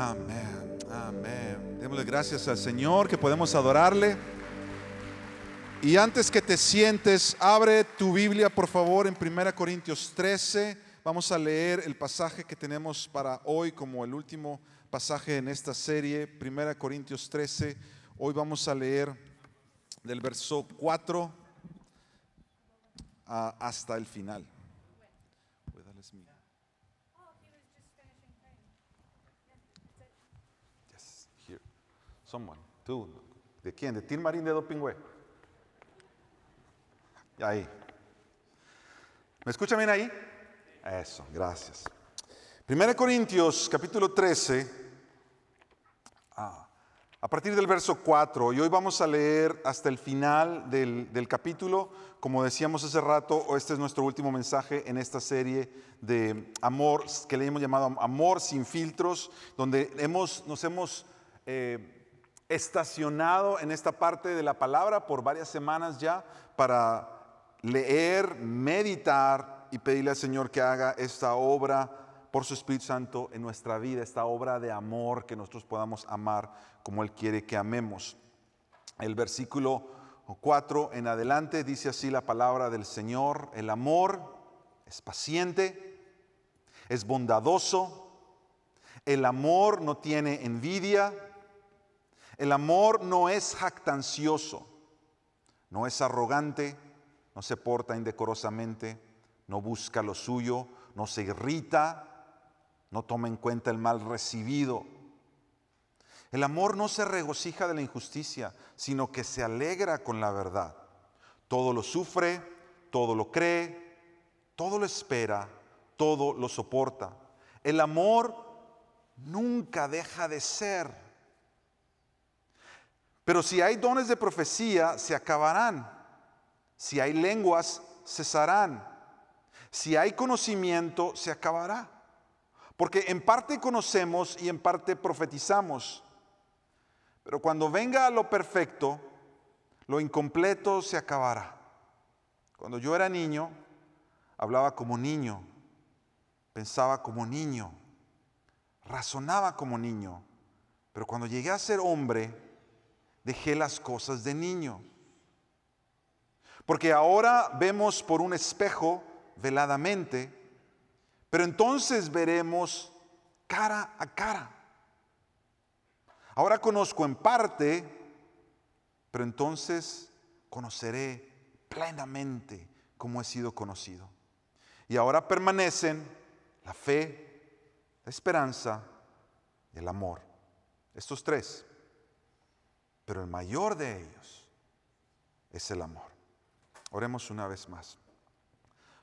Amén, amén. Démosle gracias al Señor que podemos adorarle. Y antes que te sientes, abre tu Biblia por favor en 1 Corintios 13. Vamos a leer el pasaje que tenemos para hoy como el último pasaje en esta serie, 1 Corintios 13. Hoy vamos a leer del verso 4 hasta el final. Someone. Tú. ¿De quién? ¿De Tim Marín de Dopingüe? Ahí. ¿Me escucha bien ahí? Eso, gracias. Primera Corintios, capítulo 13, ah, a partir del verso 4, y hoy vamos a leer hasta el final del, del capítulo. Como decíamos hace rato, este es nuestro último mensaje en esta serie de amor, que le hemos llamado Amor sin filtros, donde hemos, nos hemos... Eh, estacionado en esta parte de la palabra por varias semanas ya para leer, meditar y pedirle al Señor que haga esta obra por su Espíritu Santo en nuestra vida, esta obra de amor que nosotros podamos amar como Él quiere que amemos. El versículo 4 en adelante dice así la palabra del Señor, el amor es paciente, es bondadoso, el amor no tiene envidia, el amor no es jactancioso, no es arrogante, no se porta indecorosamente, no busca lo suyo, no se irrita, no toma en cuenta el mal recibido. El amor no se regocija de la injusticia, sino que se alegra con la verdad. Todo lo sufre, todo lo cree, todo lo espera, todo lo soporta. El amor nunca deja de ser. Pero si hay dones de profecía, se acabarán. Si hay lenguas, cesarán. Si hay conocimiento, se acabará. Porque en parte conocemos y en parte profetizamos. Pero cuando venga lo perfecto, lo incompleto se acabará. Cuando yo era niño, hablaba como niño, pensaba como niño, razonaba como niño. Pero cuando llegué a ser hombre, dejé las cosas de niño. Porque ahora vemos por un espejo veladamente, pero entonces veremos cara a cara. Ahora conozco en parte, pero entonces conoceré plenamente como he sido conocido. Y ahora permanecen la fe, la esperanza y el amor. Estos tres pero el mayor de ellos es el amor. Oremos una vez más.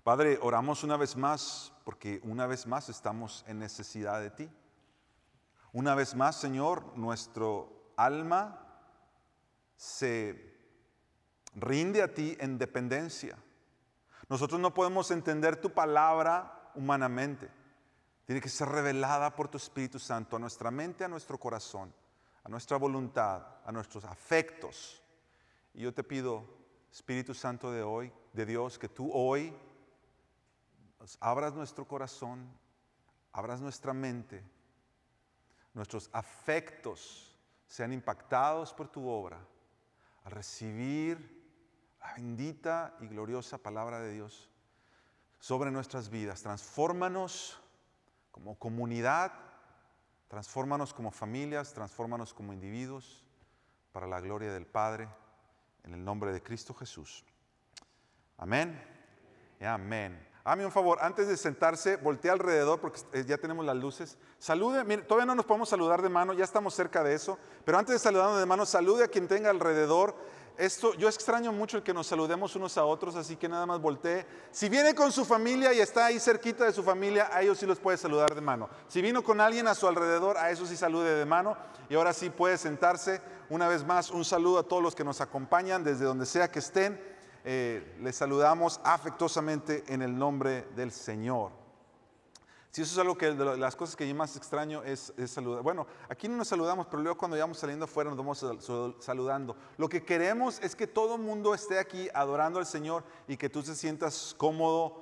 Padre, oramos una vez más porque una vez más estamos en necesidad de ti. Una vez más, Señor, nuestro alma se rinde a ti en dependencia. Nosotros no podemos entender tu palabra humanamente. Tiene que ser revelada por tu Espíritu Santo a nuestra mente, a nuestro corazón a nuestra voluntad, a nuestros afectos. Y yo te pido, Espíritu Santo de hoy, de Dios, que tú hoy abras nuestro corazón, abras nuestra mente, nuestros afectos sean impactados por tu obra, a recibir la bendita y gloriosa palabra de Dios sobre nuestras vidas. Transfórmanos como comunidad Transfórmanos como familias, transfórmanos como individuos, para la gloria del Padre, en el nombre de Cristo Jesús. Amén. amén. Hazme un favor, antes de sentarse, voltea alrededor porque eh, ya tenemos las luces. Salude, mire, todavía no nos podemos saludar de mano, ya estamos cerca de eso, pero antes de saludarnos de mano, salude a quien tenga alrededor esto, yo extraño mucho el que nos saludemos unos a otros, así que nada más voltee. Si viene con su familia y está ahí cerquita de su familia, a ellos sí los puede saludar de mano. Si vino con alguien a su alrededor, a eso sí salude de mano. Y ahora sí puede sentarse. Una vez más, un saludo a todos los que nos acompañan, desde donde sea que estén. Eh, les saludamos afectuosamente en el nombre del Señor. Si eso es algo que de las cosas que yo más extraño es, saludar. Bueno, aquí no nos saludamos, pero luego cuando vamos saliendo afuera nos vamos saludando. Lo que queremos es que todo el mundo esté aquí adorando al Señor y que tú te sientas cómodo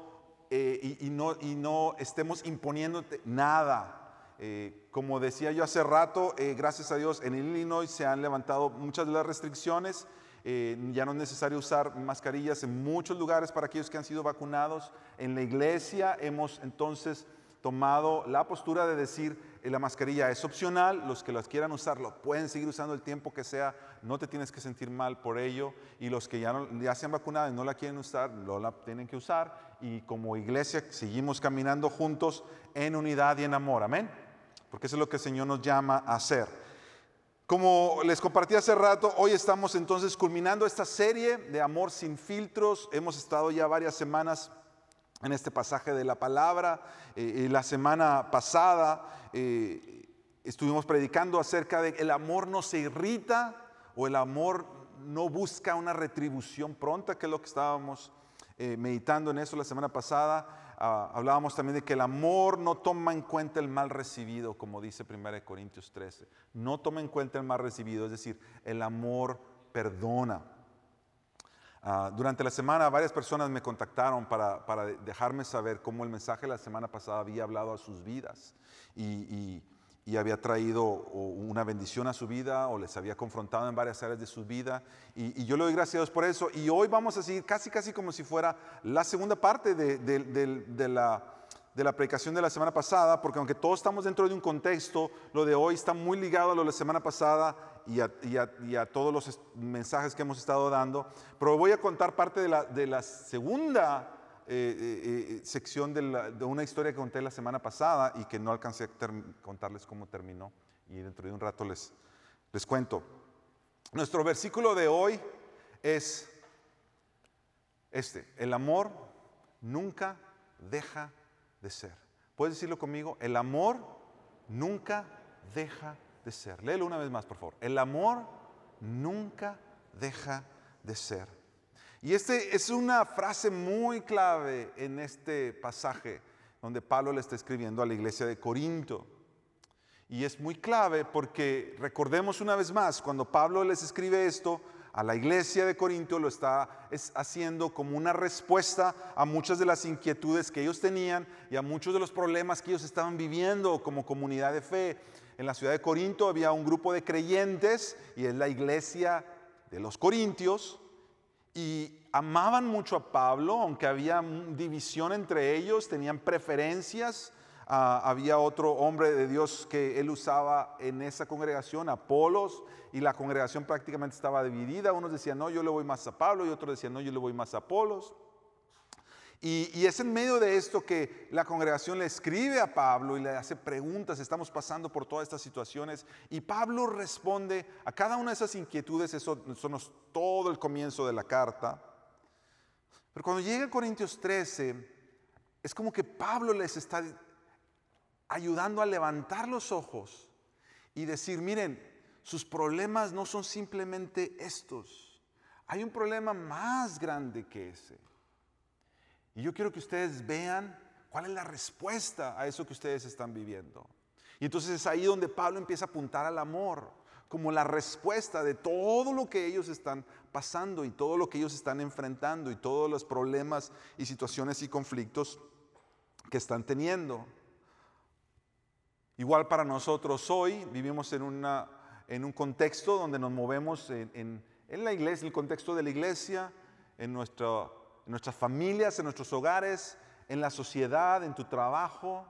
eh, y, no, y no estemos imponiéndote nada. Eh, como decía yo hace rato, eh, gracias a Dios en Illinois se han levantado muchas de las restricciones. Eh, ya no es necesario usar mascarillas en muchos lugares para aquellos que han sido vacunados. En la iglesia hemos entonces tomado la postura de decir eh, la mascarilla es opcional, los que las quieran usar lo pueden seguir usando el tiempo que sea, no te tienes que sentir mal por ello y los que ya, ya se han vacunado y no la quieren usar, no la tienen que usar y como iglesia seguimos caminando juntos en unidad y en amor, amén, porque eso es lo que el Señor nos llama a hacer. Como les compartí hace rato, hoy estamos entonces culminando esta serie de amor sin filtros. Hemos estado ya varias semanas en este pasaje de la palabra. Eh, la semana pasada eh, estuvimos predicando acerca de el amor no se irrita o el amor no busca una retribución pronta, que es lo que estábamos eh, meditando en eso la semana pasada. Ah, hablábamos también de que el amor no toma en cuenta el mal recibido, como dice 1 Corintios 13. No toma en cuenta el mal recibido, es decir, el amor perdona. Ah, durante la semana varias personas me contactaron para, dejarme saber cómo el mensaje de la semana pasada había hablado a sus vidas y, había traído una bendición a su vida o les había confrontado en varias áreas de su vida. Y, yo le doy gracias por eso. Y hoy vamos a seguir casi, casi como si fuera la segunda parte de la de la predicación de la semana pasada, porque aunque todos estamos dentro de un contexto, lo de hoy está muy ligado a lo de la semana pasada y a, todos los mensajes que hemos estado dando, pero voy a contar parte de la, segunda eh, eh, eh, sección de, una historia que conté la semana pasada y que no alcancé a contarles cómo terminó. Y dentro de un rato les, les cuento. Nuestro versículo de hoy es este, el amor nunca deja de ser. ¿Puedes decirlo conmigo? El amor nunca deja de ser. Léelo una vez más, por favor. El amor nunca deja de ser. Y este es una frase muy clave en este pasaje donde Pablo le está escribiendo a la iglesia de Corinto. Y es muy clave porque recordemos una vez más, cuando Pablo les escribe esto, a la iglesia de Corinto lo está haciendo como una respuesta a muchas de las inquietudes que ellos tenían y a muchos de los problemas que ellos estaban viviendo como comunidad de fe. En la ciudad de Corinto había un grupo de creyentes y es la iglesia de los corintios y amaban mucho a Pablo, aunque había división entre ellos, tenían preferencias. Ah, había otro hombre de Dios que él usaba en esa congregación, Apolos, y la congregación prácticamente estaba dividida. Unos decían, no, yo le voy más a Pablo, y otros decían, no, yo le voy más a Apolos. Y, es en medio de esto que la congregación le escribe a Pablo y le hace preguntas, estamos pasando por todas estas situaciones, y Pablo responde a cada una de esas inquietudes, eso, eso es todo el comienzo de la carta. Pero cuando llega a Corintios 13, es como que Pablo les está ayudando a levantar los ojos y decir, miren, sus problemas no son simplemente estos. Hay un problema más grande que ese. Y yo quiero que ustedes vean cuál es la respuesta a eso que ustedes están viviendo. Y entonces es ahí donde Pablo empieza a apuntar al amor como la respuesta de todo lo que ellos están pasando y todo lo que ellos están enfrentando y todos los problemas y situaciones y conflictos que están teniendo. Igual para nosotros hoy vivimos en, una, en un contexto donde nos movemos en, en, la iglesia, en el contexto de la iglesia, en, nuestra, en nuestras familias, en nuestros hogares, en la sociedad, en tu trabajo.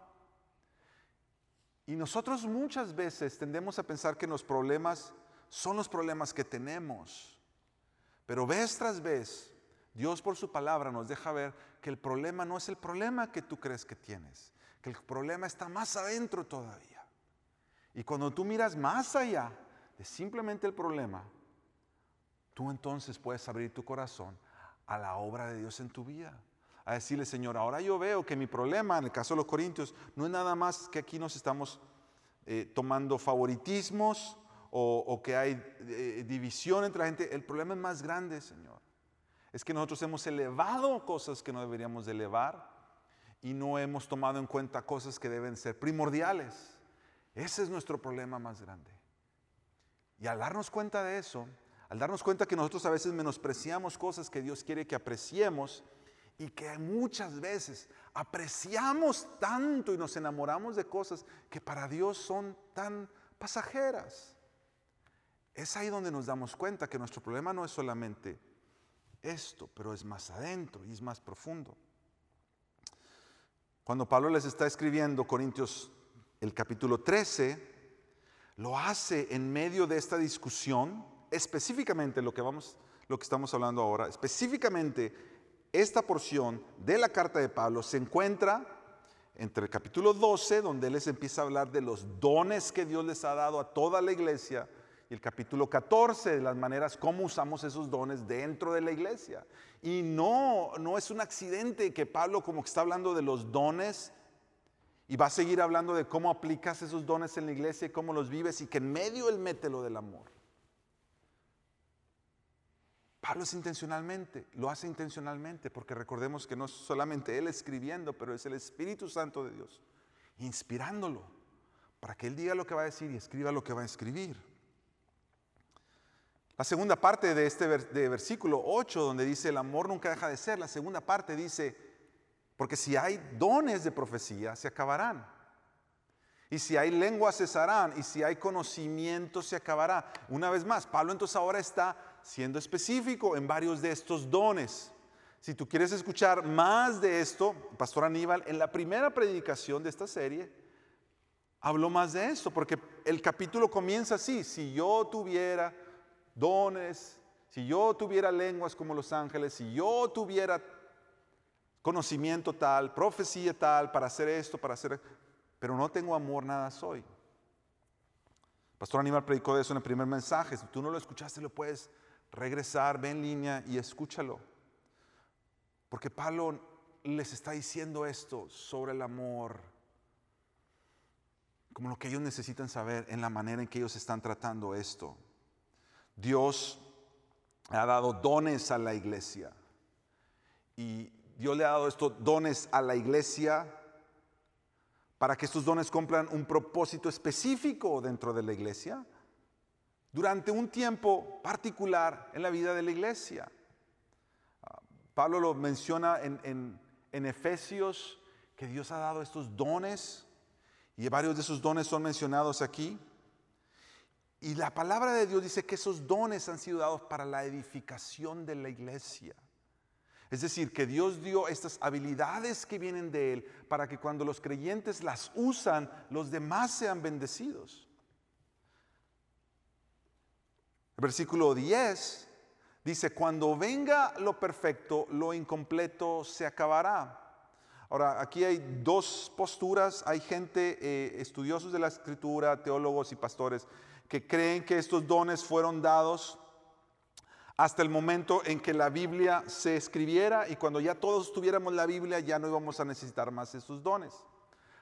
Y nosotros muchas veces tendemos a pensar que los problemas son los problemas que tenemos. Pero vez tras vez, Dios por su palabra nos deja ver que el problema no es el problema que tú crees que tienes que el problema está más adentro todavía. Y cuando tú miras más allá de simplemente el problema, tú entonces puedes abrir tu corazón a la obra de Dios en tu vida. A decirle, Señor, ahora yo veo que mi problema, en el caso de los corintios, no es nada más que aquí nos estamos eh, tomando favoritismos o, que hay eh, división entre la gente. El problema es más grande, Señor. Es que nosotros hemos elevado cosas que no deberíamos de elevar y no hemos tomado en cuenta cosas que deben ser primordiales. Ese es nuestro problema más grande. Y al darnos cuenta de eso, al darnos cuenta que nosotros a veces menospreciamos cosas que Dios quiere que apreciemos y que muchas veces apreciamos tanto y nos enamoramos de cosas que para Dios son tan pasajeras. Es ahí donde nos damos cuenta que nuestro problema no es solamente esto, pero es más adentro y es más profundo. Cuando Pablo les está escribiendo Corintios el capítulo 13, lo hace en medio de esta discusión, específicamente lo que vamos lo que estamos hablando ahora, específicamente esta porción de la carta de Pablo se encuentra entre el capítulo 12, donde él les empieza a hablar de los dones que Dios les ha dado a toda la iglesia, el capítulo 14 de las maneras como usamos esos dones dentro de la iglesia. Y no, no es un accidente que Pablo como que está hablando de los dones y va a seguir hablando de cómo aplicas esos dones en la iglesia y cómo los vives y que en medio él mete lo del amor. Pablo es intencionalmente, lo hace intencionalmente, porque recordemos que no es solamente él escribiendo, pero es el Espíritu Santo de Dios, inspirándolo, para que él diga lo que va a decir y escriba lo que va a escribir. La segunda parte de este de versículo 8, donde dice el amor nunca deja de ser, la segunda parte dice, porque si hay dones de profecía, se acabarán. Y si hay lenguas, cesarán. Y si hay conocimiento, se acabará. Una vez más, Pablo entonces ahora está siendo específico en varios de estos dones. Si tú quieres escuchar más de esto, Pastor Aníbal, en la primera predicación de esta serie, habló más de esto, porque el capítulo comienza así, si yo tuviera dones, si yo tuviera lenguas como los ángeles, si yo tuviera conocimiento tal, profecía tal, para hacer esto, para hacer pero no tengo amor, nada soy. Pastor Aníbal predicó de eso en el primer mensaje. Si tú no lo escuchaste, lo puedes regresar, ve en línea y escúchalo. Porque Pablo les está diciendo esto sobre el amor, como lo que ellos necesitan saber en la manera en que ellos están tratando esto. Dios ha dado dones a la iglesia. Y Dios le ha dado estos dones a la iglesia para que estos dones cumplan un propósito específico dentro de la iglesia durante un tiempo particular en la vida de la iglesia. Ah, Pablo lo menciona en, en Efesios, que Dios ha dado estos dones y varios de esos dones son mencionados aquí. Y la palabra de Dios dice que esos dones han sido dados para la edificación de la iglesia. Es decir, que Dios dio estas habilidades que vienen de Él para que cuando los creyentes las usan, los demás sean bendecidos. El versículo 10 dice, cuando venga lo perfecto, lo incompleto se acabará. Ahora, aquí hay dos posturas. Hay gente, eh, estudiosos de la escritura, teólogos y pastores, que creen que estos dones fueron dados hasta el momento en que la Biblia se escribiera y cuando ya todos tuviéramos la Biblia ya no íbamos a necesitar más estos dones.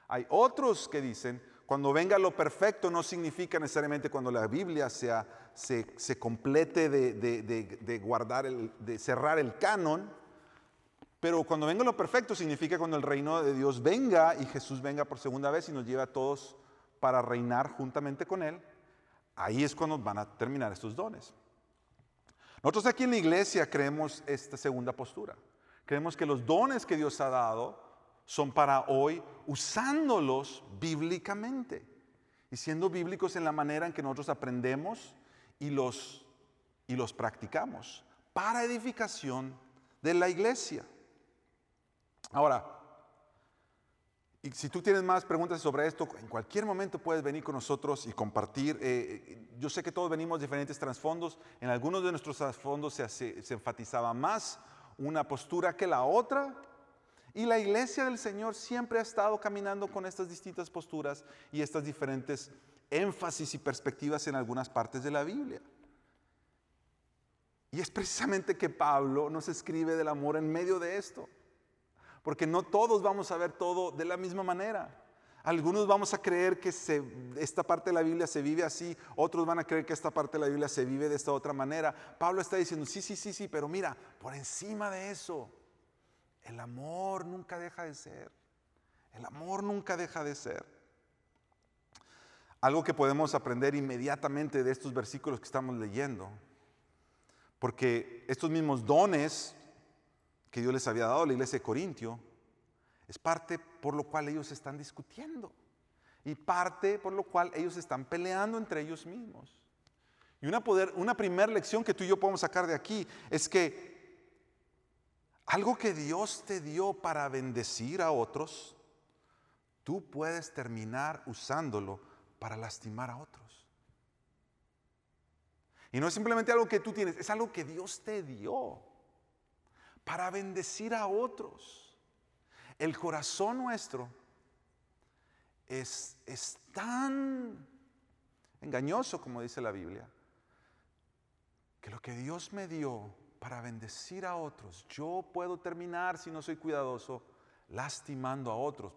Hay otros que dicen, cuando venga lo perfecto no significa necesariamente cuando la Biblia sea, se, complete de, de, guardar, el, de cerrar el canon, pero cuando venga lo perfecto significa cuando el reino de Dios venga y Jesús venga por segunda vez y nos lleve a todos para reinar juntamente con Él, ahí es cuando van a terminar estos dones. Nosotros aquí en la iglesia creemos esta segunda postura. Creemos que los dones que Dios ha dado son para hoy usándolos bíblicamente y siendo bíblicos en la manera en que nosotros aprendemos y los, y los practicamos para edificación de la iglesia. Ahora, y si tú tienes más preguntas sobre esto, en cualquier momento puedes venir con nosotros y compartir. Eh, eh, yo sé que todos venimos de diferentes trasfondos. En algunos de nuestros trasfondos se, se enfatizaba más una postura que la otra. Y la iglesia del Señor siempre ha estado caminando con estas distintas posturas y estas diferentes énfasis y perspectivas en algunas partes de la Biblia. Y es precisamente que Pablo nos escribe del amor en medio de esto porque no todos vamos a ver todo de la misma manera. Algunos vamos a creer que esta parte de la Biblia se vive así, otros van a creer que esta parte de la Biblia se vive de esta otra manera. Pablo está diciendo, sí, sí, sí, sí, pero mira, por encima de eso, el amor nunca deja de ser. El amor nunca deja de ser. Algo que podemos aprender inmediatamente de estos versículos que estamos leyendo, porque estos mismos dones que Dios les había dado a la iglesia de Corintio es parte por lo cual ellos están discutiendo y parte por lo cual ellos están peleando entre ellos mismos. Y una, poder, una primera lección que tú y yo podemos sacar de aquí es que algo que Dios te dio para bendecir a otros, tú puedes terminar usándolo para lastimar a otros. Y no es simplemente algo que tú tienes, es algo que Dios te dio para bendecir a otros. El corazón nuestro es, es tan engañoso, como dice la Biblia, que lo que Dios me dio para bendecir a otros, yo puedo terminar, si no soy cuidadoso, lastimando a otros.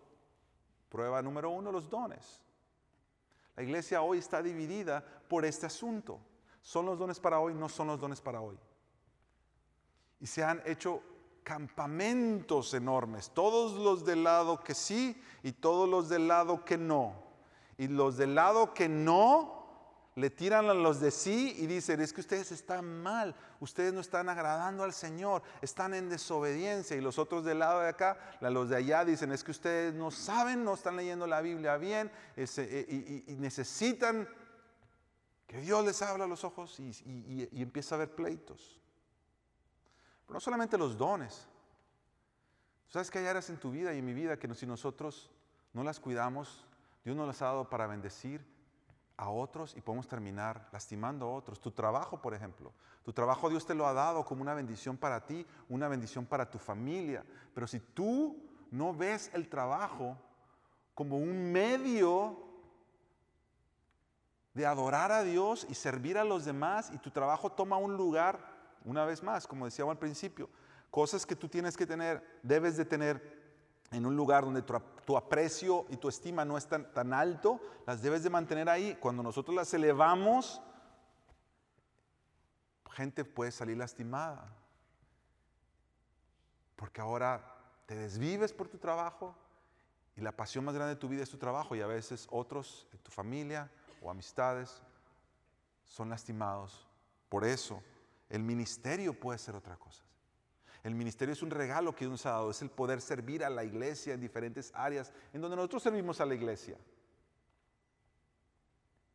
Prueba número uno, los dones. La iglesia hoy está dividida por este asunto. ¿Son los dones para hoy? No son los dones para hoy. Y se han hecho campamentos enormes, todos los del lado que sí y todos los del lado que no. Y los del lado que no le tiran a los de sí y dicen, es que ustedes están mal, ustedes no están agradando al Señor, están en desobediencia. Y los otros del lado de acá, los de allá dicen, es que ustedes no saben, no están leyendo la Biblia bien eh, y, necesitan que Dios les abra los ojos y, y empieza a haber pleitos. Pero no solamente los dones. ¿Sabes que hay áreas en tu vida y en mi vida que si nosotros no las cuidamos, Dios nos las ha dado para bendecir a otros y podemos terminar lastimando a otros. Tu trabajo, por ejemplo. Tu trabajo Dios te lo ha dado como una bendición para ti, una bendición para tu familia. Pero si tú no ves el trabajo como un medio de adorar a Dios y servir a los demás y tu trabajo toma un lugar, una vez más, como decíamos al principio, cosas que tú tienes que tener, debes de tener en un lugar donde tu, aprecio y tu estima no es tan, tan alto, las debes de mantener ahí. Cuando nosotros las elevamos, gente puede salir lastimada. Porque ahora te desvives por tu trabajo y la pasión más grande de tu vida es tu trabajo y a veces otros en tu familia o amistades son lastimados. Por eso el ministerio puede ser otra cosa. El ministerio es un regalo que Dios nos ha dado, es el poder servir a la iglesia en diferentes áreas en donde nosotros servimos a la iglesia.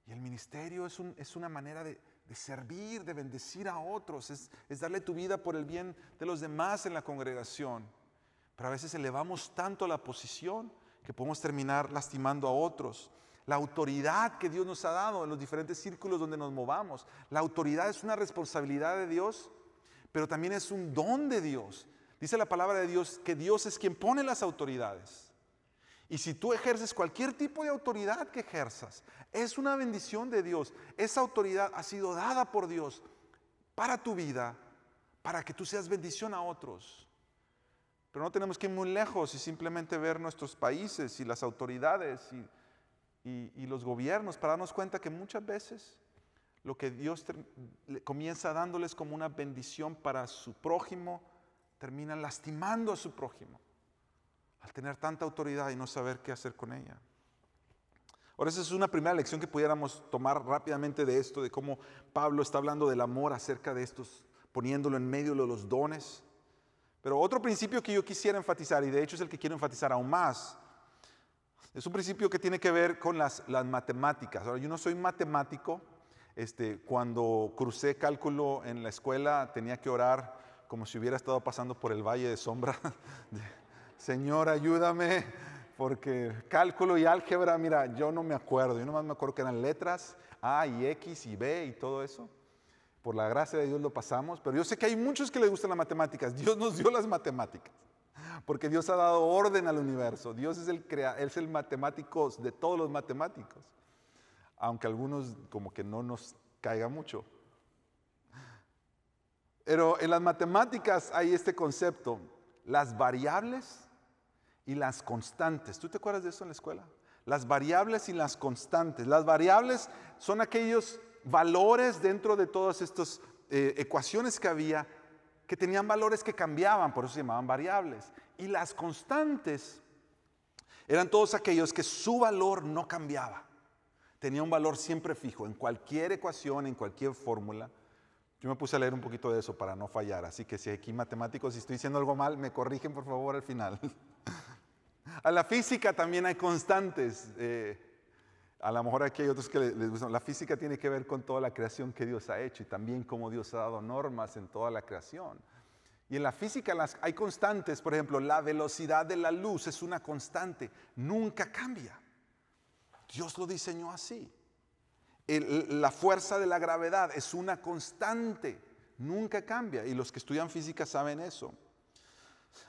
Y el ministerio es, una manera de, servir, de bendecir a otros, es darle tu vida por el bien de los demás en la congregación. Pero a veces elevamos tanto la posición que podemos terminar lastimando a otros. La autoridad que Dios nos ha dado en los diferentes círculos donde nos movamos. La autoridad es una responsabilidad de Dios pero también es un don de Dios. Dice la palabra de Dios que Dios es quien pone las autoridades. Y si tú ejerces cualquier tipo de autoridad que ejerzas, es una bendición de Dios. Esa autoridad ha sido dada por Dios para tu vida, para que tú seas bendición a otros. Pero no tenemos que ir muy lejos y simplemente ver nuestros países y las autoridades y, y los gobiernos para darnos cuenta que muchas veces lo que Dios comienza dándoles como una bendición para su prójimo, termina lastimando a su prójimo al tener tanta autoridad y no saber qué hacer con ella. Ahora, esa es una primera lección que pudiéramos tomar rápidamente de esto, de cómo Pablo está hablando del amor acerca de estos, poniéndolo en medio de los dones. Pero otro principio que yo quisiera enfatizar, y de hecho es el que quiero enfatizar aún más, es un principio que tiene que ver con las, matemáticas. Ahora, yo no soy matemático, este, cuando crucé cálculo en la escuela tenía que orar como si hubiera estado pasando por el valle de sombra. Señor, ayúdame, porque cálculo y álgebra, mira, yo no me acuerdo, yo nomás me acuerdo que eran letras A y X y B y todo eso. Por la gracia de Dios lo pasamos, pero yo sé que hay muchos que les gustan las matemáticas. Dios nos dio las matemáticas, porque Dios ha dado orden al universo. Dios es el, crea es el matemático de todos los matemáticos aunque algunos como que no nos caiga mucho. Pero en las matemáticas hay este concepto, las variables y las constantes. ¿Tú te acuerdas de eso en la escuela? Las variables y las constantes. Las variables son aquellos valores dentro de todas estas eh, ecuaciones que había que tenían valores que cambiaban, por eso se llamaban variables. Y las constantes eran todos aquellos que su valor no cambiaba tenía un valor siempre fijo. En cualquier ecuación, en cualquier fórmula, Yo me puse a leer un poquito de eso para no fallar, así que si aquí matemáticos, si estoy diciendo algo mal, me corrigen por favor al final. a la física también hay constantes. Eh, a lo mejor aquí hay otros que les gustan. La física tiene que ver con toda la creación que Dios ha hecho y también cómo Dios ha dado normas en toda la creación. Y en la física las, hay constantes, por ejemplo, la velocidad de la luz es una constante, nunca cambia. Dios lo diseñó así la fuerza de la gravedad es una constante, nunca cambia. Y los que estudian física saben eso.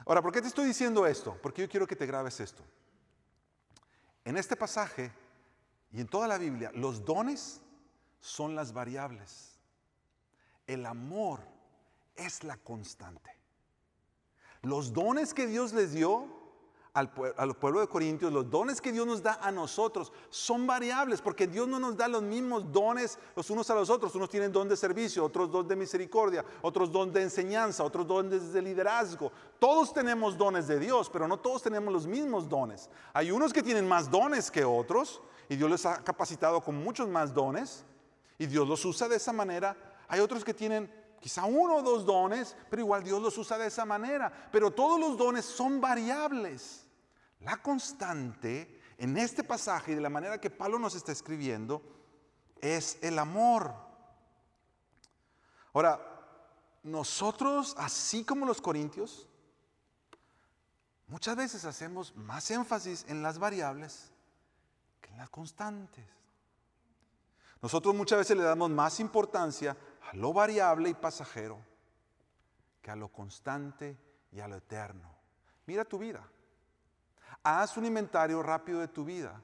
Ahora, ¿por qué te estoy diciendo esto? Porque yo quiero que te grabes esto. En este pasaje y en toda la Biblia, los dones son las variables. El amor es la constante. Los dones que Dios les dio al, pueblo de Corintios, los dones que Dios nos da a nosotros son variables, porque Dios no nos da los mismos dones los unos a los otros. Unos tienen don de servicio, otros don de misericordia, otros don de enseñanza, otros dones de liderazgo. Todos tenemos dones de Dios, pero no todos tenemos los mismos dones. Hay unos que tienen más dones que otros, y Dios les ha capacitado con muchos más dones, y Dios los usa de esa manera. Hay otros que tienen quizá uno o dos dones, pero igual Dios los usa de esa manera. Pero todos los dones son variables. La constante en este pasaje y de la manera que Pablo nos está escribiendo es el amor. Ahora, nosotros, así como los corintios, muchas veces hacemos más énfasis en las variables que en las constantes. Nosotros muchas veces le damos más importancia a lo variable y pasajero que a lo constante y a lo eterno. Mira tu vida. Haz un inventario rápido de tu vida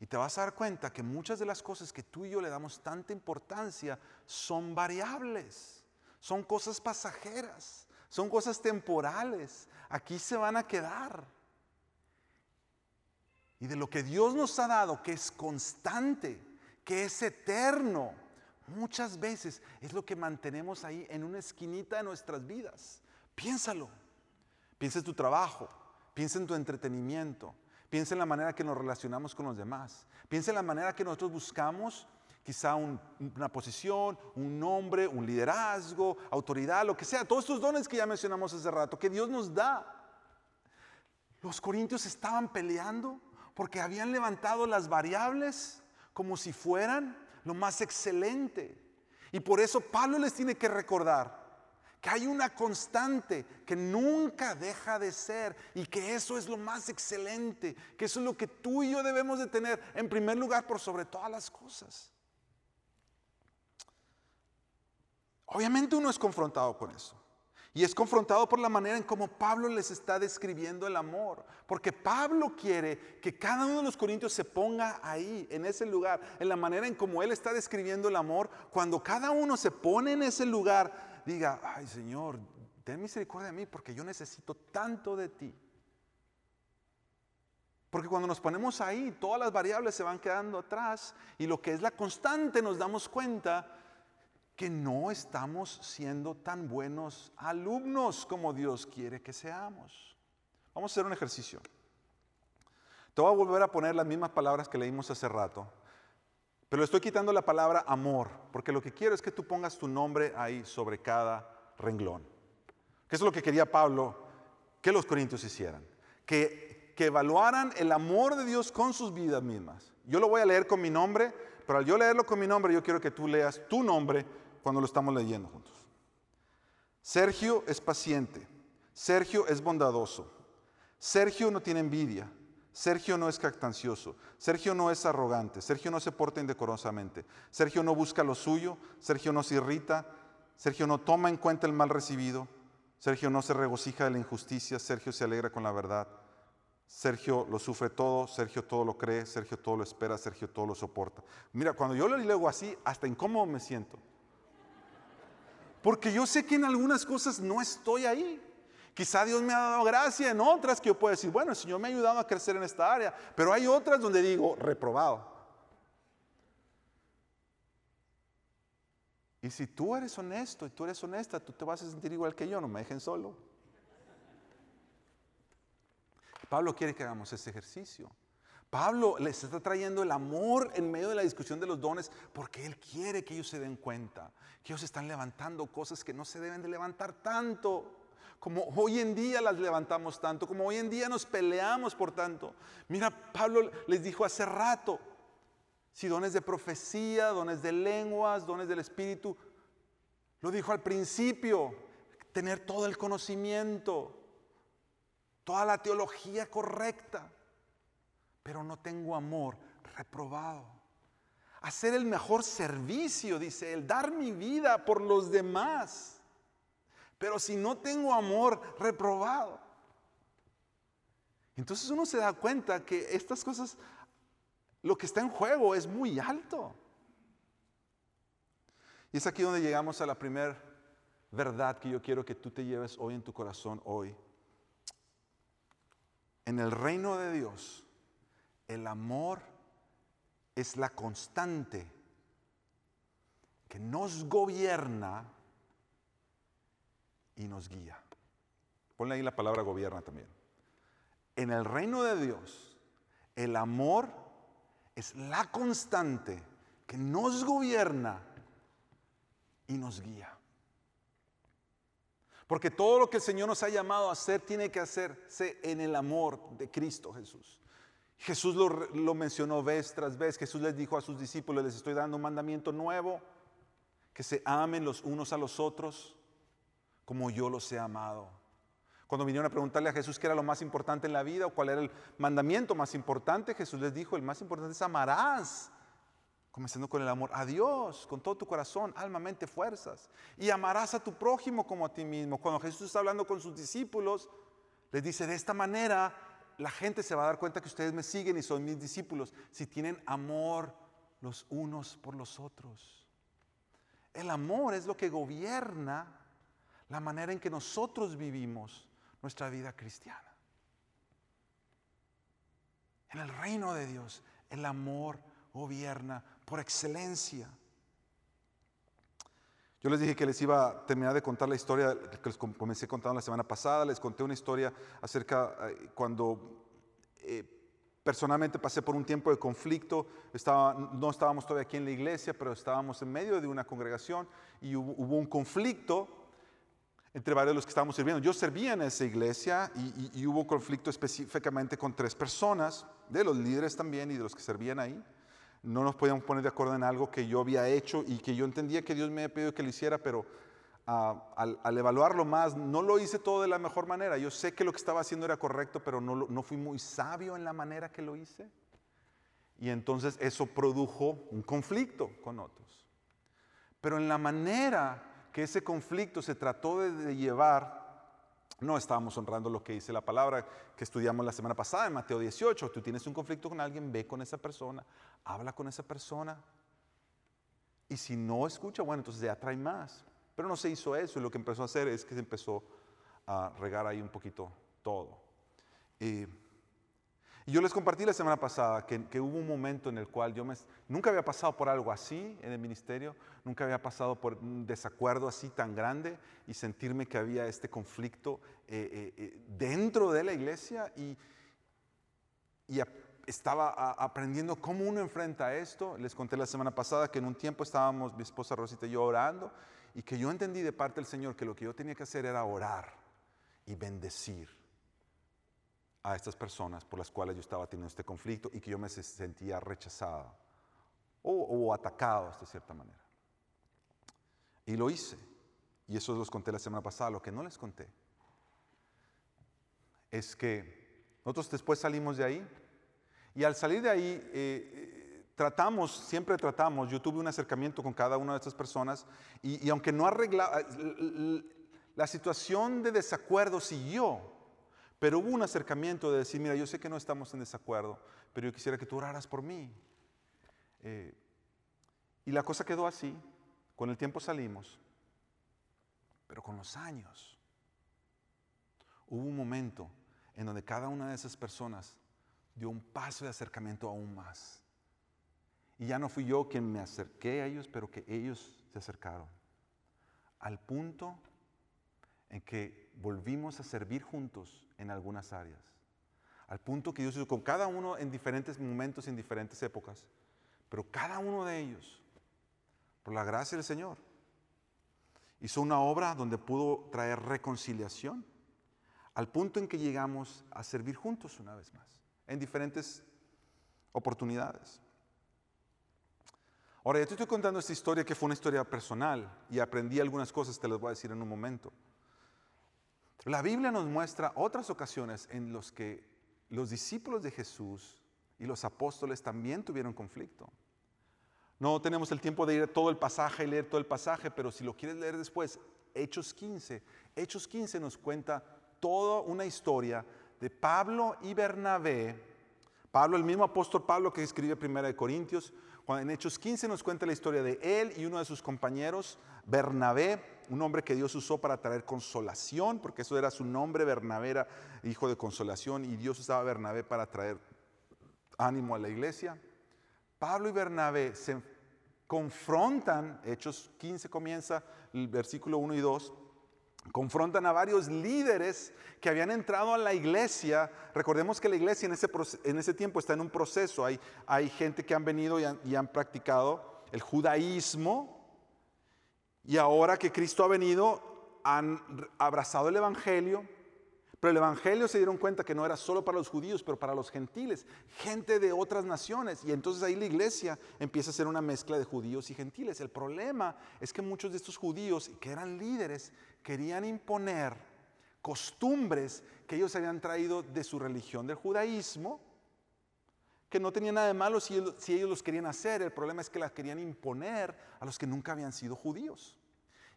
y te vas a dar cuenta que muchas de las cosas que tú y yo le damos tanta importancia son variables, son cosas pasajeras, son cosas temporales. Aquí se van a quedar. Y de lo que Dios nos ha dado, que es constante, que es eterno, muchas veces es lo que mantenemos ahí en una esquinita de nuestras vidas. Piénsalo. Piensa en tu trabajo, Piensa en tu entretenimiento. Piensa en la manera que nos relacionamos con los demás. Piensa en la manera que nosotros buscamos quizá una posición, un nombre, un liderazgo, autoridad, lo que sea. Todos estos dones que ya mencionamos hace rato, que Dios nos da. Los corintios estaban peleando porque habían levantado las variables como si fueran lo más excelente. Y por eso Pablo les tiene que recordar que hay una constante que nunca deja de ser y que eso es lo más excelente, que eso es lo que tú y yo debemos de tener en primer lugar por sobre todas las cosas. Obviamente uno es confrontado con eso. Y es confrontado por la manera en cómo Pablo les está describiendo el amor. Porque Pablo quiere que cada uno de los corintios se ponga ahí, en ese lugar, en la manera en cómo él está describiendo el amor. Cuando cada uno se pone en ese lugar, diga, ay Señor, ten misericordia de mí porque yo necesito tanto de ti. Porque cuando nos ponemos ahí, todas las variables se van quedando atrás y lo que es la constante nos damos cuenta que no estamos siendo tan buenos alumnos como Dios quiere que seamos. Vamos a hacer un ejercicio. Te voy a volver a poner las mismas palabras que leímos hace rato pero estoy quitando la palabra amor, porque lo que quiero es que tú pongas tu nombre ahí sobre cada renglón. Que es lo que quería Pablo que los corintios hicieran. Que, que evaluaran el amor de Dios con sus vidas mismas. Yo lo voy a leer con mi nombre, pero al yo leerlo con mi nombre, yo quiero que tú leas tu nombre cuando lo estamos leyendo juntos. Sergio es paciente. Sergio es bondadoso. Sergio no tiene envidia. Sergio no es cactancioso, Sergio no es arrogante, Sergio no se porta indecorosamente, Sergio no busca lo suyo, Sergio no se irrita, Sergio no toma en cuenta el mal recibido, Sergio no se regocija de la injusticia, Sergio se alegra con la verdad, Sergio lo sufre todo, Sergio todo lo cree, Sergio todo lo espera, Sergio todo lo soporta. Mira, cuando yo lo leo así, hasta incómodo me siento. Porque yo sé que en algunas cosas no estoy ahí. Quizá Dios me ha dado gracia en otras que yo puedo decir, bueno, el Señor me ha ayudado a crecer en esta área, pero hay otras donde digo, reprobado. Y si tú eres honesto y tú eres honesta, tú te vas a sentir igual que yo, no me dejen solo. Pablo quiere que hagamos ese ejercicio. Pablo les está trayendo el amor en medio de la discusión de los dones porque él quiere que ellos se den cuenta que ellos están levantando cosas que no se deben de levantar tanto. Como hoy en día las levantamos tanto, como hoy en día nos peleamos por tanto. Mira, Pablo les dijo hace rato, si dones de profecía, dones de lenguas, dones del Espíritu, lo dijo al principio, tener todo el conocimiento, toda la teología correcta pero no tengo amor, reprobado. Hacer el mejor servicio, dice él, dar mi vida por los demás. Pero si no tengo amor, reprobado. Entonces uno se da cuenta que estas cosas, lo que está en juego es muy alto. Y es aquí donde llegamos a la primera verdad que yo quiero que tú te lleves hoy en tu corazón, hoy. En el reino de Dios, el amor es la constante que nos gobierna y nos guía. Ponle ahí la palabra gobierna también. En el reino de Dios, el amor es la constante que nos gobierna y nos guía. Porque todo lo que el Señor nos ha llamado a hacer tiene que hacerse en el amor de Cristo Jesús. Jesús lo, mencionó vez tras vez. Jesús les dijo a sus discípulos, les estoy dando un mandamiento nuevo, que se amen los unos a los otros como yo los he amado. Cuando vinieron a preguntarle a Jesús qué era lo más importante en la vida o cuál era el mandamiento más importante, Jesús les dijo, el más importante es amarás, comenzando con el amor a Dios, con todo tu corazón, alma, mente, fuerzas. Y amarás a tu prójimo como a ti mismo. Cuando Jesús está hablando con sus discípulos, les dice, de esta manera la gente se va a dar cuenta que ustedes me siguen y son mis discípulos si tienen amor los unos por los otros. El amor es lo que gobierna la manera en que nosotros vivimos nuestra vida cristiana. En el reino de Dios, el amor gobierna por excelencia. Yo les dije que les iba a terminar de contar la historia que les comencé contando la semana pasada. Les conté una historia acerca eh, cuando eh, personalmente pasé por un tiempo de conflicto. No estábamos todavía aquí en la iglesia, pero estábamos en medio de una congregación y hubo, un conflicto entre varios de los que estábamos sirviendo. Yo servía en esa iglesia y, y hubo conflicto específicamente con tres personas, de los líderes también y de los que servían ahí no nos podíamos poner de acuerdo en algo que yo había hecho y que yo entendía que Dios me había pedido que lo hiciera, pero ah, al, evaluarlo más, no lo hice todo de la mejor manera. Yo sé que lo que estaba haciendo era correcto, pero no, no fui muy sabio en la manera que lo hice. Y entonces eso produjo un conflicto con otros. Pero en la manera que ese conflicto se trató de llevar, no estábamos honrando lo que dice la palabra que estudiamos la semana pasada en Mateo 18. Tú tienes un conflicto con alguien, ve con esa persona, habla con esa persona. Y si no escucha, bueno, entonces ya trae más. Pero no se hizo eso y lo que empezó a hacer es que se empezó a regar ahí un poquito todo. Y y yo les compartí la semana pasada que, hubo un momento en el cual yo me, nunca había pasado por algo así en el ministerio, nunca había pasado por un desacuerdo así tan grande y sentirme que había este conflicto eh, eh, eh, dentro de la iglesia y, y estaba aprendiendo cómo uno enfrenta esto. Les conté la semana pasada que en un tiempo estábamos mi esposa Rosita y yo orando y que yo entendí de parte del Señor que lo que yo tenía que hacer era orar y bendecir a estas personas por las cuales yo estaba teniendo este conflicto y que yo me sentía rechazada o, atacado de cierta manera. Y lo hice. Y eso los conté la semana pasada. Lo que no les conté es que nosotros después salimos de ahí y al salir de ahí eh, eh, tratamos, siempre tratamos, yo tuve un acercamiento con cada una de estas personas y, y aunque no arreglaba, la situación de desacuerdo siguió, pero hubo un acercamiento de decir, mira, yo sé que no estamos en desacuerdo, pero yo quisiera que tú oraras por mí. Eh, y la cosa quedó así, con el tiempo salimos, pero con los años hubo un momento en donde cada una de esas personas dio un paso de acercamiento aún más. Y ya no fui yo quien me acerqué a ellos, pero que ellos se acercaron. Al punto en que volvimos a servir juntos en algunas áreas. al punto que Dios hizo con cada uno en diferentes momentos, en diferentes épocas, pero cada uno de ellos, por la gracia del Señor, hizo una obra donde pudo traer reconciliación, al punto en que llegamos a servir juntos una vez más, en diferentes oportunidades. Ahora, ya te estoy contando esta historia que fue una historia personal y aprendí algunas cosas, te las voy a decir en un momento. La Biblia nos muestra otras ocasiones en las que los discípulos de Jesús y los apóstoles también tuvieron conflicto. No tenemos el tiempo de ir a todo el pasaje y leer todo el pasaje, pero si lo quieres leer después, Hechos 15. Hechos 15 nos cuenta toda una historia de Pablo y Bernabé. Pablo, el mismo apóstol Pablo que escribe Primera de Corintios, en Hechos 15 nos cuenta la historia de él y uno de sus compañeros, Bernabé, un hombre que Dios usó para traer consolación, porque eso era su nombre, Bernabé era hijo de consolación y Dios usaba Bernabé para traer ánimo a la iglesia. Pablo y Bernabé se confrontan, Hechos 15 comienza el versículo 1 y 2, confrontan a varios líderes que habían entrado a la iglesia. Recordemos que la iglesia en ese, en ese tiempo está en un proceso. Hay, hay gente que han venido y han, practicado el judaísmo. Y ahora que Cristo ha venido, han abrazado el Evangelio. Pero el Evangelio se dieron cuenta que no era solo para los judíos, pero para los gentiles, gente de otras naciones. Y entonces ahí la iglesia empieza a ser una mezcla de judíos y gentiles. El problema es que muchos de estos judíos, que eran líderes, querían imponer costumbres que ellos habían traído de su religión del judaísmo, que no tenía nada de malo si, ellos los querían hacer, el problema es que las querían imponer a los que nunca habían sido judíos.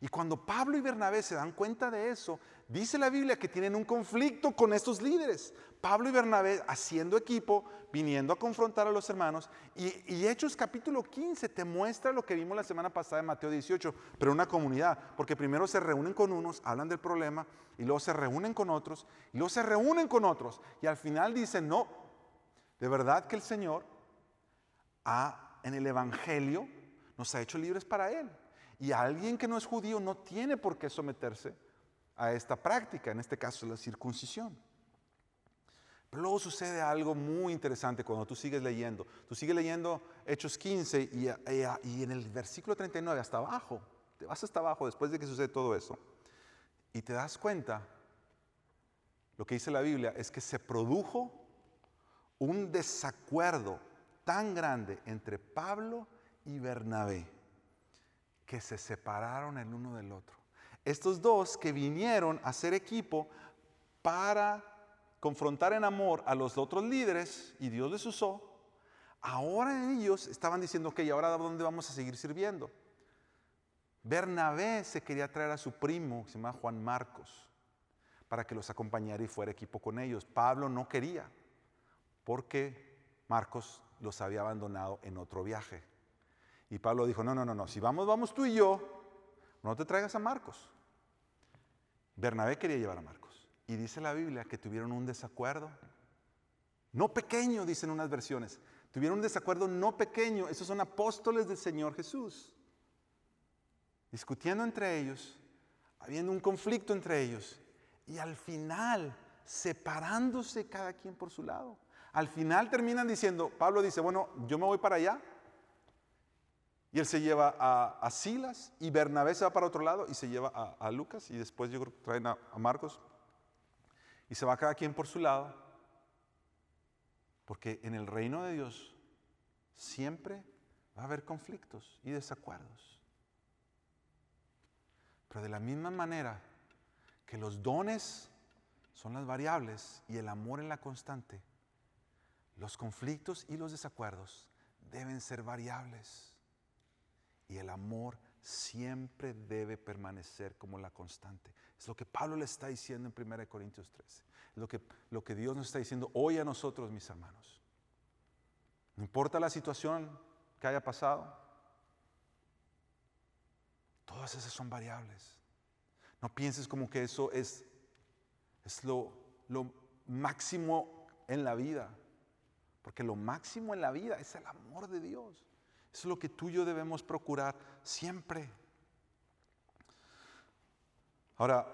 Y cuando Pablo y Bernabé se dan cuenta de eso, dice la Biblia que tienen un conflicto con estos líderes. Pablo y Bernabé haciendo equipo, viniendo a confrontar a los hermanos. Y, Hechos capítulo 15 te muestra lo que vimos la semana pasada en Mateo 18, pero una comunidad, porque primero se reúnen con unos, hablan del problema, y luego se reúnen con otros, y luego se reúnen con otros. Y al final dicen, no, de verdad que el Señor ha, en el Evangelio nos ha hecho libres para Él. Y alguien que no es judío no tiene por qué someterse a esta práctica, en este caso la circuncisión. Pero luego sucede algo muy interesante cuando tú sigues leyendo. Tú sigues leyendo Hechos 15 y, y, en el versículo 39 hasta abajo, te vas hasta abajo después de que sucede todo eso, y te das cuenta, lo que dice la Biblia es que se produjo un desacuerdo tan grande entre Pablo y Bernabé que se separaron el uno del otro. Estos dos que vinieron a ser equipo para confrontar en amor a los otros líderes y Dios les usó, ahora ellos estaban diciendo, ok, ahora dónde vamos a seguir sirviendo. Bernabé se quería traer a su primo, que se llama Juan Marcos, para que los acompañara y fuera equipo con ellos. Pablo no quería, porque Marcos los había abandonado en otro viaje. Y Pablo dijo, no, no, no, no, si vamos, vamos tú y yo, no te traigas a Marcos. Bernabé quería llevar a Marcos. Y dice la Biblia que tuvieron un desacuerdo. No pequeño, dicen unas versiones. Tuvieron un desacuerdo no pequeño. Esos son apóstoles del Señor Jesús. Discutiendo entre ellos, habiendo un conflicto entre ellos. Y al final, separándose cada quien por su lado. Al final terminan diciendo, Pablo dice, bueno, yo me voy para allá, y él se lleva a, Silas y Bernabé se va para otro lado y se lleva a, Lucas y después traen a, Marcos. Y se va cada quien por su lado. Porque en el reino de Dios siempre va a haber conflictos y desacuerdos. Pero de la misma manera que los dones son las variables y el amor en la constante, los conflictos y los desacuerdos deben ser variables. Y el amor siempre debe permanecer como la constante. Es lo que Pablo le está diciendo en 1 Corintios 13. Es lo que, lo que Dios nos está diciendo hoy a nosotros, mis hermanos. No importa la situación que haya pasado, todas esas son variables. No pienses como que eso es, es lo, lo máximo en la vida, porque lo máximo en la vida es el amor de Dios. Es lo que tú y yo debemos procurar siempre. Ahora,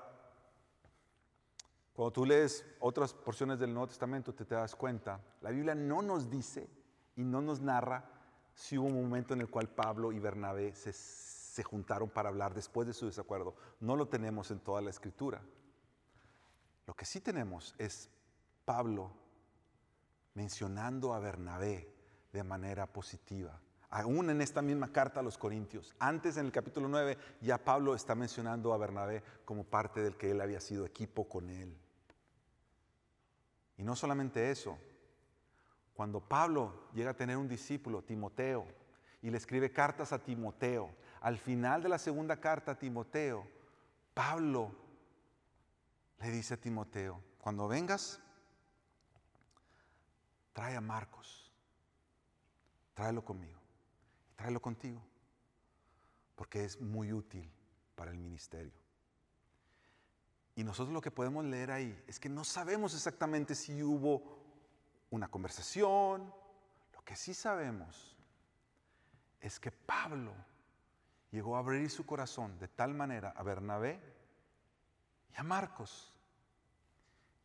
Cuando tú lees otras porciones del Nuevo Testamento, te, te das cuenta, la Biblia no nos dice y no nos narra si hubo un momento en el cual Pablo y Bernabé se, se juntaron para hablar después de su desacuerdo. No lo tenemos en toda la escritura. Lo que sí tenemos es Pablo mencionando a Bernabé de manera positiva. Aún en esta misma carta a los Corintios, antes en el capítulo 9, ya Pablo está mencionando a Bernabé como parte del que él había sido equipo con él. Y no solamente eso, cuando Pablo llega a tener un discípulo, Timoteo, y le escribe cartas a Timoteo, al final de la segunda carta a Timoteo, Pablo le dice a Timoteo, cuando vengas, trae a Marcos, tráelo conmigo, tráelo contigo, porque es muy útil para el ministerio. Y nosotros lo que podemos leer ahí es que no sabemos exactamente si hubo una conversación, lo que sí sabemos es que Pablo llegó a abrir su corazón de tal manera a Bernabé y a Marcos,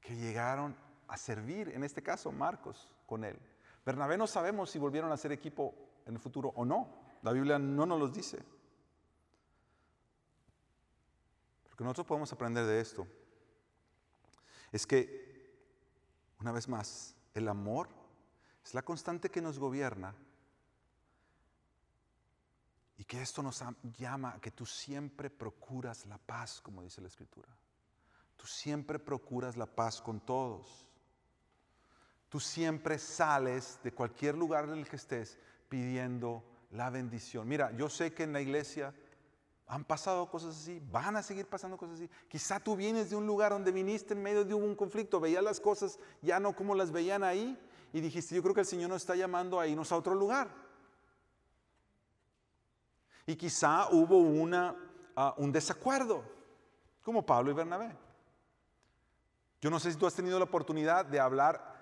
que llegaron a servir, en este caso Marcos, con él. Bernabé no sabemos si volvieron a ser equipo en el futuro o no. La Biblia no nos lo dice. Lo que nosotros podemos aprender de esto es que, una vez más, el amor es la constante que nos gobierna y que esto nos llama a que tú siempre procuras la paz, como dice la Escritura. Tú siempre procuras la paz con todos. Tú siempre sales de cualquier lugar en el que estés pidiendo la bendición. Mira, yo sé que en la iglesia han pasado cosas así, van a seguir pasando cosas así. Quizá tú vienes de un lugar donde viniste en medio de un conflicto, veías las cosas ya no como las veían ahí y dijiste, yo creo que el Señor nos está llamando a irnos a otro lugar. Y quizá hubo una, uh, un desacuerdo, como Pablo y Bernabé. Yo no sé si tú has tenido la oportunidad de hablar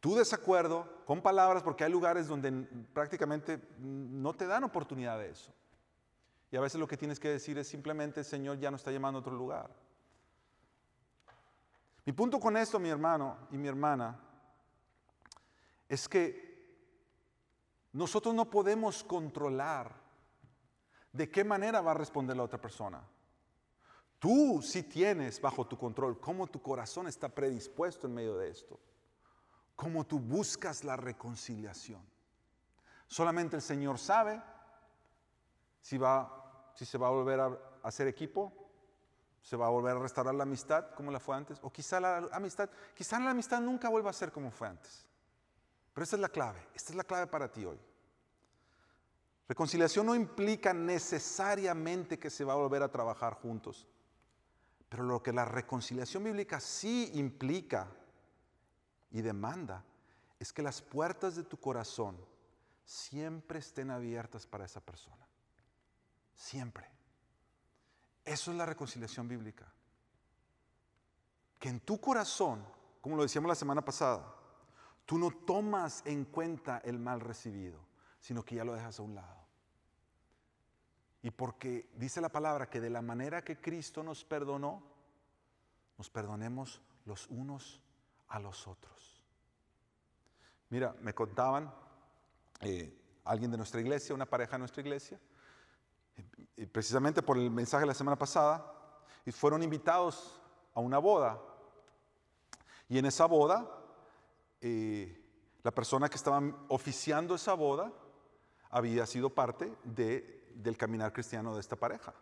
tu desacuerdo con palabras, porque hay lugares donde prácticamente no te dan oportunidad de eso. Y a veces lo que tienes que decir es simplemente, el Señor ya no está llamando a otro lugar. Mi punto con esto, mi hermano y mi hermana, es que nosotros no podemos controlar de qué manera va a responder la otra persona. Tú sí tienes bajo tu control cómo tu corazón está predispuesto en medio de esto cómo tú buscas la reconciliación. Solamente el Señor sabe si, va, si se va a volver a hacer equipo, se va a volver a restaurar la amistad como la fue antes, o quizá la amistad, quizá la amistad nunca vuelva a ser como fue antes. Pero esta es la clave, esta es la clave para ti hoy. Reconciliación no implica necesariamente que se va a volver a trabajar juntos, pero lo que la reconciliación bíblica sí implica y demanda es que las puertas de tu corazón siempre estén abiertas para esa persona. Siempre. Eso es la reconciliación bíblica. Que en tu corazón, como lo decíamos la semana pasada, tú no tomas en cuenta el mal recibido, sino que ya lo dejas a un lado. Y porque dice la palabra que de la manera que Cristo nos perdonó, nos perdonemos los unos a los otros. Mira, me contaban eh, alguien de nuestra iglesia, una pareja de nuestra iglesia, precisamente por el mensaje de la semana pasada, y fueron invitados a una boda. Y en esa boda, eh, la persona que estaba oficiando esa boda había sido parte de, del caminar cristiano de esta pareja.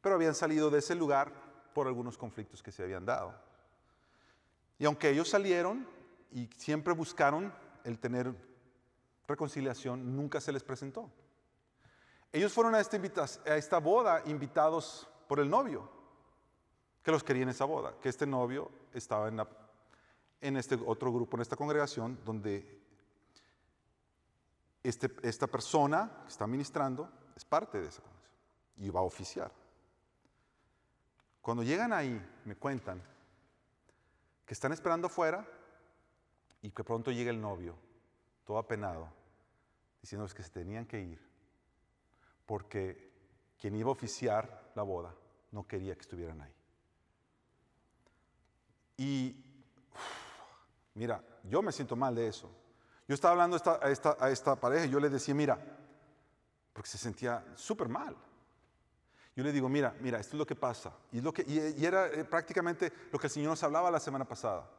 Pero habían salido de ese lugar por algunos conflictos que se habían dado. Y aunque ellos salieron y siempre buscaron el tener reconciliación, nunca se les presentó. Ellos fueron a esta, boda invitados por el novio, que los quería en esa boda, que este novio estaba en, en este otro grupo, en esta congregación, donde este, esta persona que está ministrando es parte de esa congregación y va a oficiar. Cuando llegan ahí, me cuentan que están esperando afuera y que pronto llega el novio, todo apenado, diciéndoles que se tenían que ir, porque quien iba a oficiar la boda no quería que estuvieran ahí. Y mira, yo me siento mal de eso. Yo estaba hablando a esta, a esta pareja y yo le decía, mira, porque se sentía súper mal. Yo le digo, mira, mira, esto es lo que pasa. Y, lo que, y, era eh, prácticamente lo que el Señor nos hablaba la semana pasada.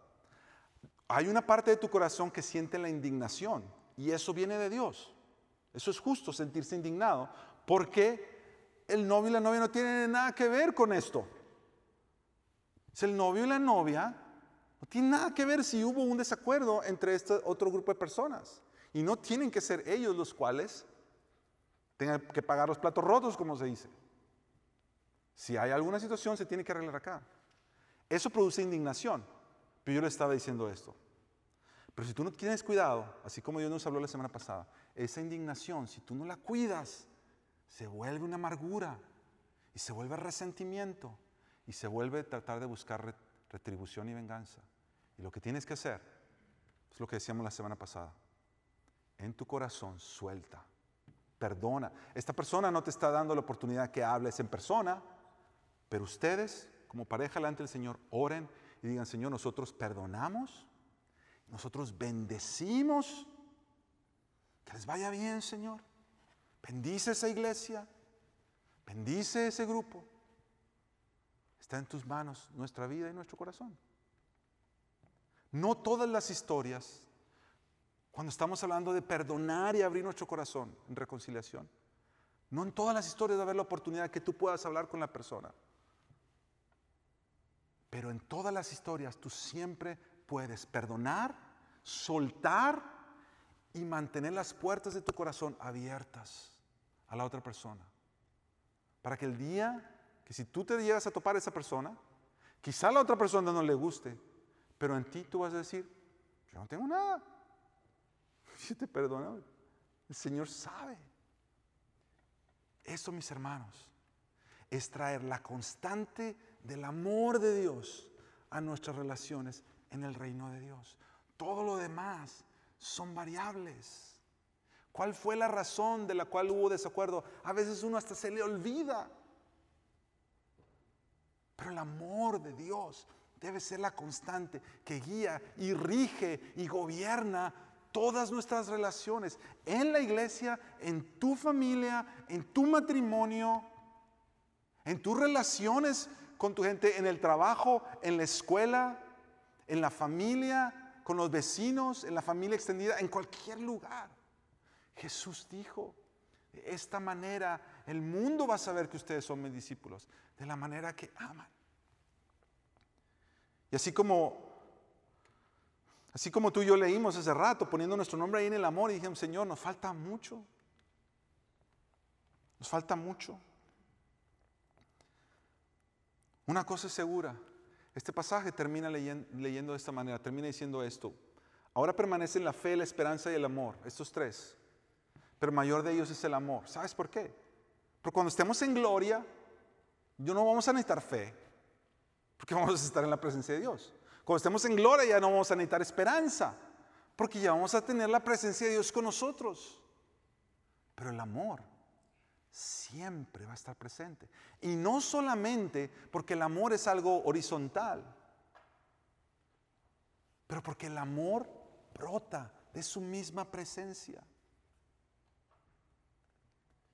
Hay una parte de tu corazón que siente la indignación y eso viene de Dios. Eso es justo, sentirse indignado, porque el novio y la novia no tienen nada que ver con esto. Es el novio y la novia no tienen nada que ver si hubo un desacuerdo entre este otro grupo de personas. Y no tienen que ser ellos los cuales tengan que pagar los platos rotos, como se dice. Si hay alguna situación, se tiene que arreglar acá. Eso produce indignación. Pero yo le estaba diciendo esto. Pero si tú no tienes cuidado, así como Dios nos habló la semana pasada, esa indignación, si tú no la cuidas, se vuelve una amargura y se vuelve resentimiento y se vuelve tratar de buscar retribución y venganza. Y lo que tienes que hacer es lo que decíamos la semana pasada. En tu corazón suelta, perdona. Esta persona no te está dando la oportunidad que hables en persona, pero ustedes, como pareja delante del Señor, oren y digan, Señor, nosotros perdonamos, nosotros bendecimos, que les vaya bien, Señor. Bendice esa iglesia, bendice ese grupo. Está en tus manos nuestra vida y nuestro corazón. No todas las historias, cuando estamos hablando de perdonar y abrir nuestro corazón en reconciliación, no en todas las historias va a haber la oportunidad que tú puedas hablar con la persona. Pero en todas las historias tú siempre puedes perdonar, soltar y mantener las puertas de tu corazón abiertas a la otra persona. Para que el día que si tú te llegas a topar a esa persona, quizá a la otra persona no le guste, pero en ti tú vas a decir, yo no tengo nada. Si te perdona, el Señor sabe. Eso, mis hermanos, es traer la constante del amor de Dios a nuestras relaciones en el reino de Dios. Todo lo demás son variables. ¿Cuál fue la razón de la cual hubo desacuerdo? A veces uno hasta se le olvida. Pero el amor de Dios debe ser la constante que guía y rige y gobierna todas nuestras relaciones en la iglesia, en tu familia, en tu matrimonio, en tus relaciones con tu gente en el trabajo, en la escuela, en la familia, con los vecinos, en la familia extendida, en cualquier lugar. Jesús dijo, de esta manera el mundo va a saber que ustedes son mis discípulos, de la manera que aman. Y así como así como tú y yo leímos hace rato poniendo nuestro nombre ahí en el amor y dijimos, "Señor, nos falta mucho." Nos falta mucho. Una cosa es segura. Este pasaje termina leyendo, de esta manera, termina diciendo esto. Ahora permanecen la fe, la esperanza y el amor, estos tres. Pero mayor de ellos es el amor. ¿Sabes por qué? Porque cuando estemos en gloria, yo no vamos a necesitar fe, porque vamos a estar en la presencia de Dios. Cuando estemos en gloria ya no vamos a necesitar esperanza, porque ya vamos a tener la presencia de Dios con nosotros. Pero el amor siempre va a estar presente. Y no solamente porque el amor es algo horizontal, pero porque el amor brota de su misma presencia.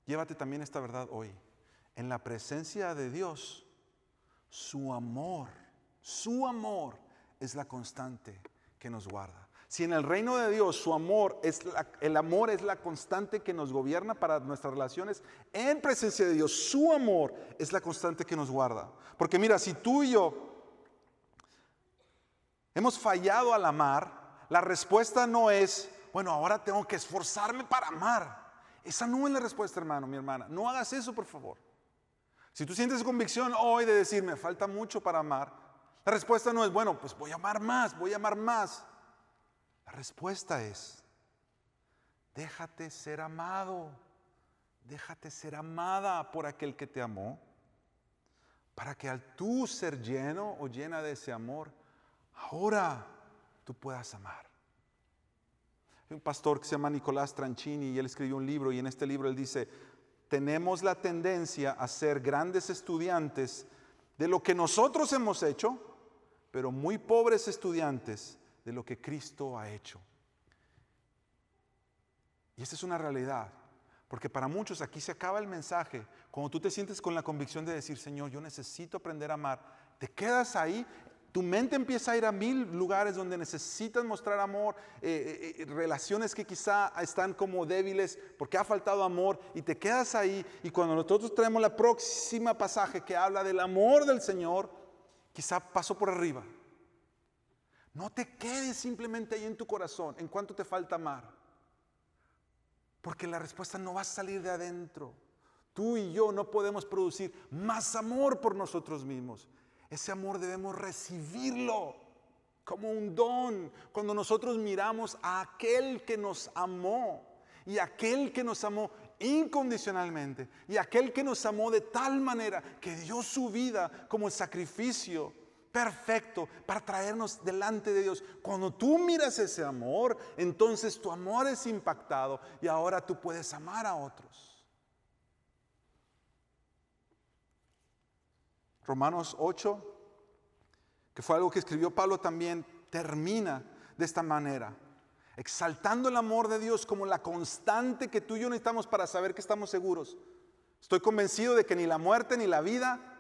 Llévate también esta verdad hoy. En la presencia de Dios, su amor, su amor es la constante que nos guarda. Si en el reino de Dios su amor es el amor es la constante que nos gobierna para nuestras relaciones, en presencia de Dios su amor es la constante que nos guarda. Porque mira, si tú y yo hemos fallado al amar, la respuesta no es, bueno, ahora tengo que esforzarme para amar. Esa no es la respuesta, hermano, mi hermana. No hagas eso, por favor. Si tú sientes convicción hoy de decir, me falta mucho para amar, la respuesta no es, bueno, pues voy a amar más, voy a amar más. Respuesta es, déjate ser amado, déjate ser amada por aquel que te amó, para que al tú ser lleno o llena de ese amor, ahora tú puedas amar. Hay un pastor que se llama Nicolás Tranchini y él escribió un libro y en este libro él dice, tenemos la tendencia a ser grandes estudiantes de lo que nosotros hemos hecho, pero muy pobres estudiantes de lo que Cristo ha hecho. Y esta es una realidad, porque para muchos aquí se acaba el mensaje. Cuando tú te sientes con la convicción de decir, Señor, yo necesito aprender a amar, te quedas ahí tu mente empieza a ir a mil lugares donde necesitas mostrar amor, eh, eh, eh, relaciones que quizá están como débiles porque ha faltado amor y te quedas ahí y cuando nosotros traemos la próxima pasaje que habla del amor del Señor, quizá pasó por arriba. No te quedes simplemente ahí en tu corazón en cuanto te falta amar, porque la respuesta no va a salir de adentro. Tú y yo no podemos producir más amor por nosotros mismos. Ese amor debemos recibirlo como un don. Cuando nosotros miramos a aquel que nos amó y aquel que nos amó incondicionalmente y aquel que nos amó de tal manera que dio su vida como sacrificio perfecto para traernos delante de Dios. Cuando tú miras ese amor, entonces tu amor es impactado y ahora tú puedes amar a otros. Romanos 8, que fue algo que escribió Pablo también, termina de esta manera, exaltando el amor de Dios como la constante que tú y yo necesitamos para saber que estamos seguros. Estoy convencido de que ni la muerte ni la vida,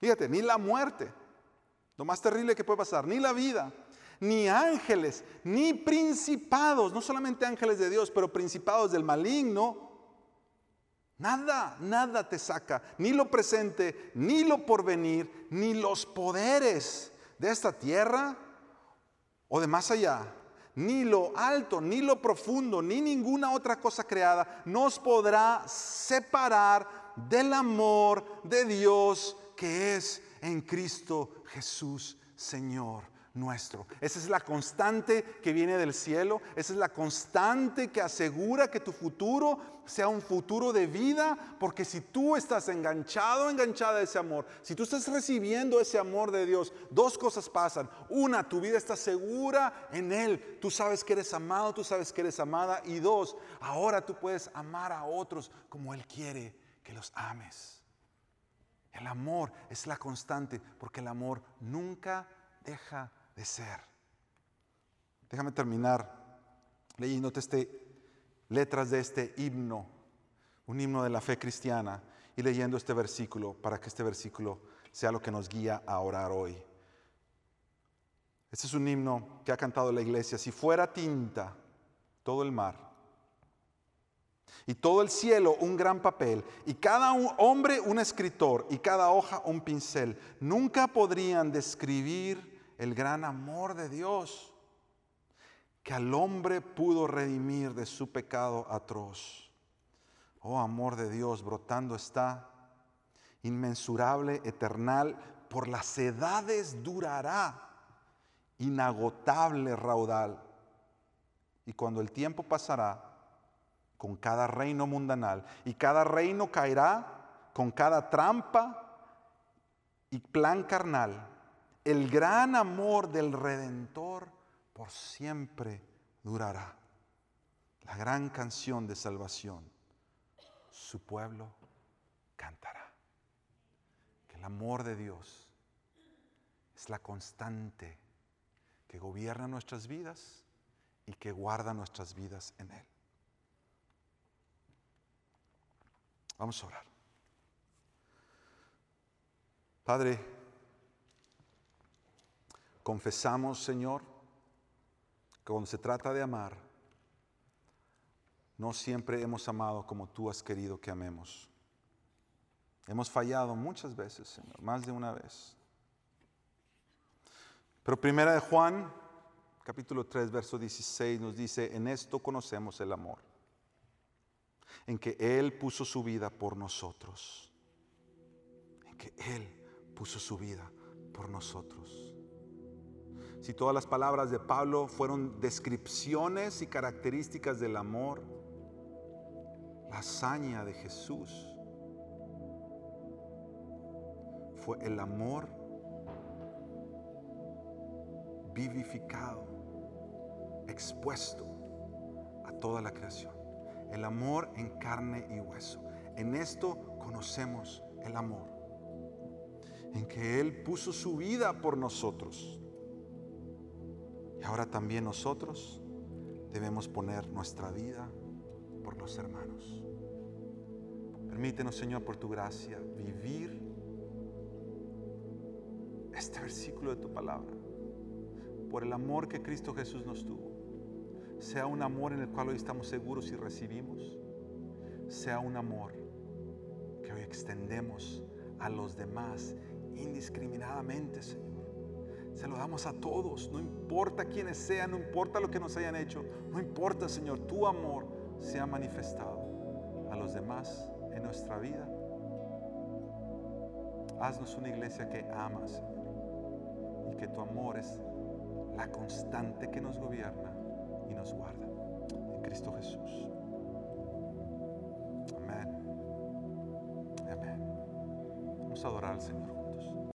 fíjate, ni la muerte, lo más terrible que puede pasar, ni la vida, ni ángeles, ni principados, no solamente ángeles de Dios, pero principados del maligno, Nada, nada te saca, ni lo presente, ni lo porvenir, ni los poderes de esta tierra o de más allá, ni lo alto, ni lo profundo, ni ninguna otra cosa creada nos podrá separar del amor de Dios que es en Cristo Jesús, Señor nuestro. Esa es la constante que viene del cielo, esa es la constante que asegura que tu futuro sea un futuro de vida, porque si tú estás enganchado, enganchada a ese amor, si tú estás recibiendo ese amor de Dios, dos cosas pasan. Una, tu vida está segura en Él, tú sabes que eres amado, tú sabes que eres amada, y dos, ahora tú puedes amar a otros como Él quiere que los ames. El amor es la constante, porque el amor nunca deja de ser. Déjame terminar leyéndote este, letras de este himno, un himno de la fe cristiana, y leyendo este versículo para que este versículo sea lo que nos guía a orar hoy. Este es un himno que ha cantado la iglesia. Si fuera tinta todo el mar y todo el cielo un gran papel y cada hombre un escritor y cada hoja un pincel, nunca podrían describir el gran amor de Dios que al hombre pudo redimir de su pecado atroz. Oh amor de Dios, brotando está, inmensurable, eternal, por las edades durará, inagotable raudal. Y cuando el tiempo pasará, con cada reino mundanal, y cada reino caerá con cada trampa y plan carnal, el gran amor del Redentor por siempre durará. La gran canción de salvación, su pueblo cantará. Que el amor de Dios es la constante que gobierna nuestras vidas y que guarda nuestras vidas en Él. Vamos a orar. Padre, Confesamos, Señor, que cuando se trata de amar, no siempre hemos amado como tú has querido que amemos. Hemos fallado muchas veces, Señor, más de una vez. Pero primera de Juan, capítulo 3, verso 16 nos dice, en esto conocemos el amor, en que Él puso su vida por nosotros, en que Él puso su vida por nosotros si todas las palabras de Pablo fueron descripciones y características del amor, la hazaña de Jesús fue el amor vivificado, expuesto a toda la creación. El amor en carne y hueso. En esto conocemos el amor en que Él puso su vida por nosotros. Y ahora también nosotros debemos poner nuestra vida por los hermanos. Permítenos, Señor, por tu gracia, vivir este versículo de tu palabra, por el amor que Cristo Jesús nos tuvo. Sea un amor en el cual hoy estamos seguros y recibimos. Sea un amor que hoy extendemos a los demás indiscriminadamente, Señor. Se lo damos a todos, no importa quiénes sean, no importa lo que nos hayan hecho, no importa, Señor, tu amor se ha manifestado a los demás en nuestra vida. Haznos una iglesia que ama, Señor, y que tu amor es la constante que nos gobierna y nos guarda. En Cristo Jesús. Amén. Amén. Vamos a adorar al Señor.